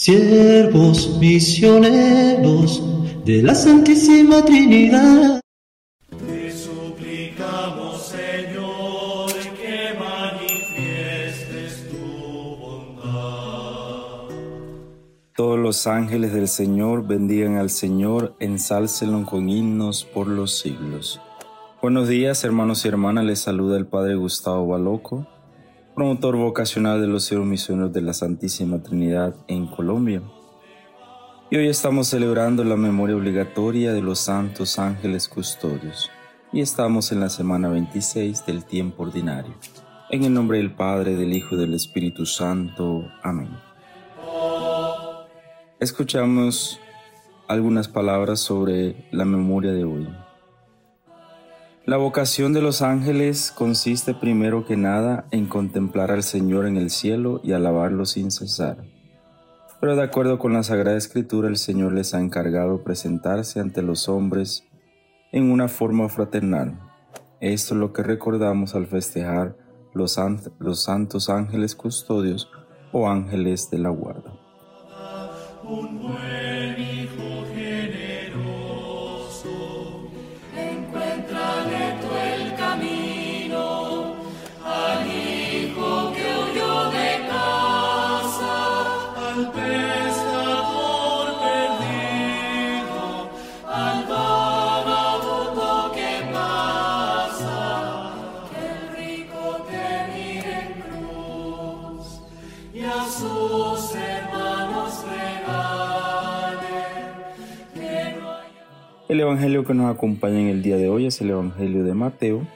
siervos misioneros de la Santísima Trinidad. Te suplicamos, Señor, que manifiestes tu bondad. Todos los ángeles del Señor bendigan al Señor, ensálcenlo con himnos por los siglos. Buenos días, hermanos y hermanas, les saluda el Padre Gustavo Baloco promotor vocacional de los cielos misioneros de la Santísima Trinidad en Colombia. Y hoy estamos celebrando la memoria obligatoria de los santos ángeles custodios y estamos en la semana 26 del tiempo ordinario. En el nombre del Padre, del Hijo y del Espíritu Santo. Amén. Escuchamos algunas palabras sobre la memoria de hoy. La vocación de los ángeles consiste primero que nada en contemplar al Señor en el cielo y alabarlo sin cesar. Pero de acuerdo con la Sagrada Escritura, el Señor les ha encargado presentarse ante los hombres en una forma fraternal. Esto es lo que recordamos al festejar los, los santos ángeles custodios o ángeles de la guarda. El Evangelio que nos acompaña en el día de hoy es el Evangelio de Mateo,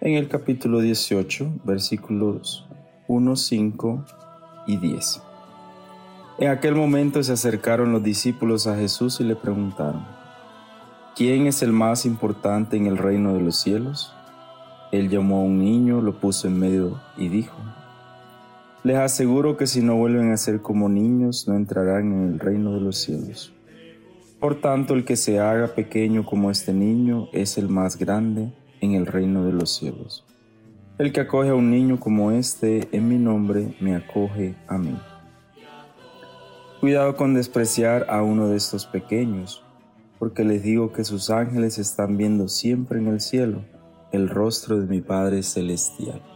en el capítulo 18, versículos 1, 5 y 10. En aquel momento se acercaron los discípulos a Jesús y le preguntaron, ¿quién es el más importante en el reino de los cielos? Él llamó a un niño, lo puso en medio y dijo, les aseguro que si no vuelven a ser como niños, no entrarán en el reino de los cielos. Por tanto, el que se haga pequeño como este niño es el más grande en el reino de los cielos. El que acoge a un niño como este en mi nombre, me acoge a mí. Cuidado con despreciar a uno de estos pequeños, porque les digo que sus ángeles están viendo siempre en el cielo el rostro de mi Padre Celestial.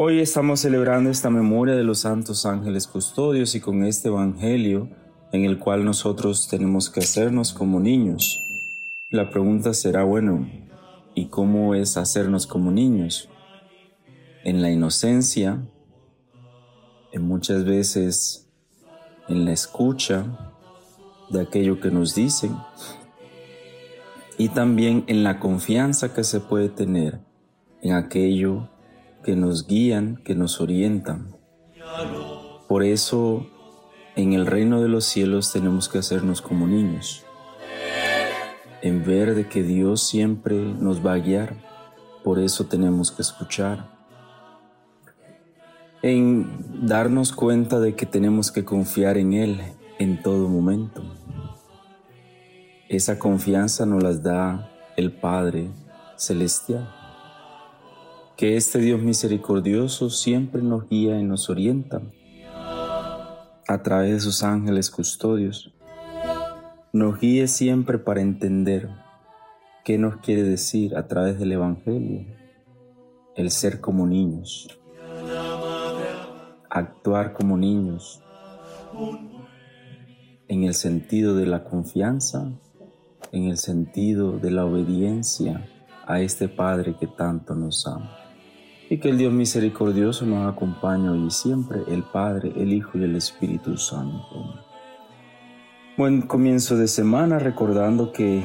Hoy estamos celebrando esta memoria de los santos ángeles custodios y con este Evangelio en el cual nosotros tenemos que hacernos como niños. La pregunta será, bueno, ¿y cómo es hacernos como niños? En la inocencia, en muchas veces en la escucha de aquello que nos dicen y también en la confianza que se puede tener en aquello que nos guían, que nos orientan. Por eso en el reino de los cielos tenemos que hacernos como niños, en ver de que Dios siempre nos va a guiar, por eso tenemos que escuchar, en darnos cuenta de que tenemos que confiar en Él en todo momento. Esa confianza nos las da el Padre Celestial que este Dios misericordioso siempre nos guía y nos orienta a través de sus ángeles custodios. Nos guíe siempre para entender qué nos quiere decir a través del Evangelio el ser como niños, actuar como niños en el sentido de la confianza, en el sentido de la obediencia a este Padre que tanto nos ama y que el Dios misericordioso nos acompañe hoy y siempre, el Padre, el Hijo y el Espíritu Santo. Buen comienzo de semana recordando que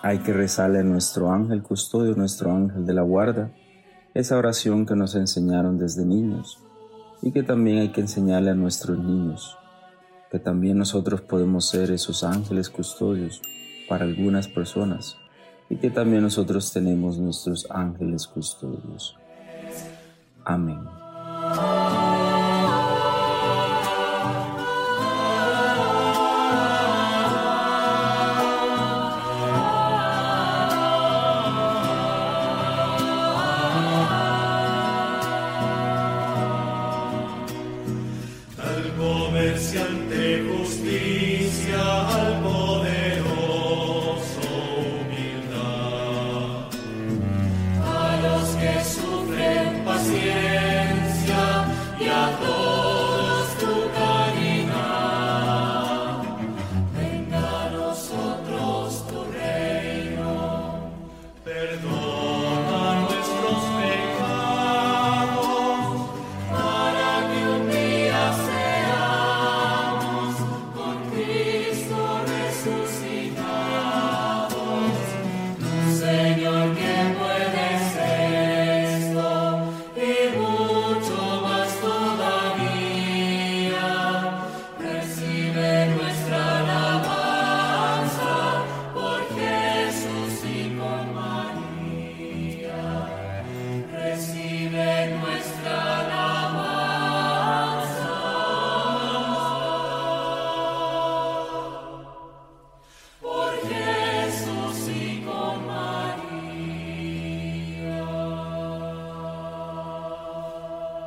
Hay que rezarle a nuestro ángel custodio, nuestro ángel de la guarda, esa oración que nos enseñaron desde niños y que también hay que enseñarle a nuestros niños, que también nosotros podemos ser esos ángeles custodios para algunas personas y que también nosotros tenemos nuestros ángeles custodios. Amén. Yes.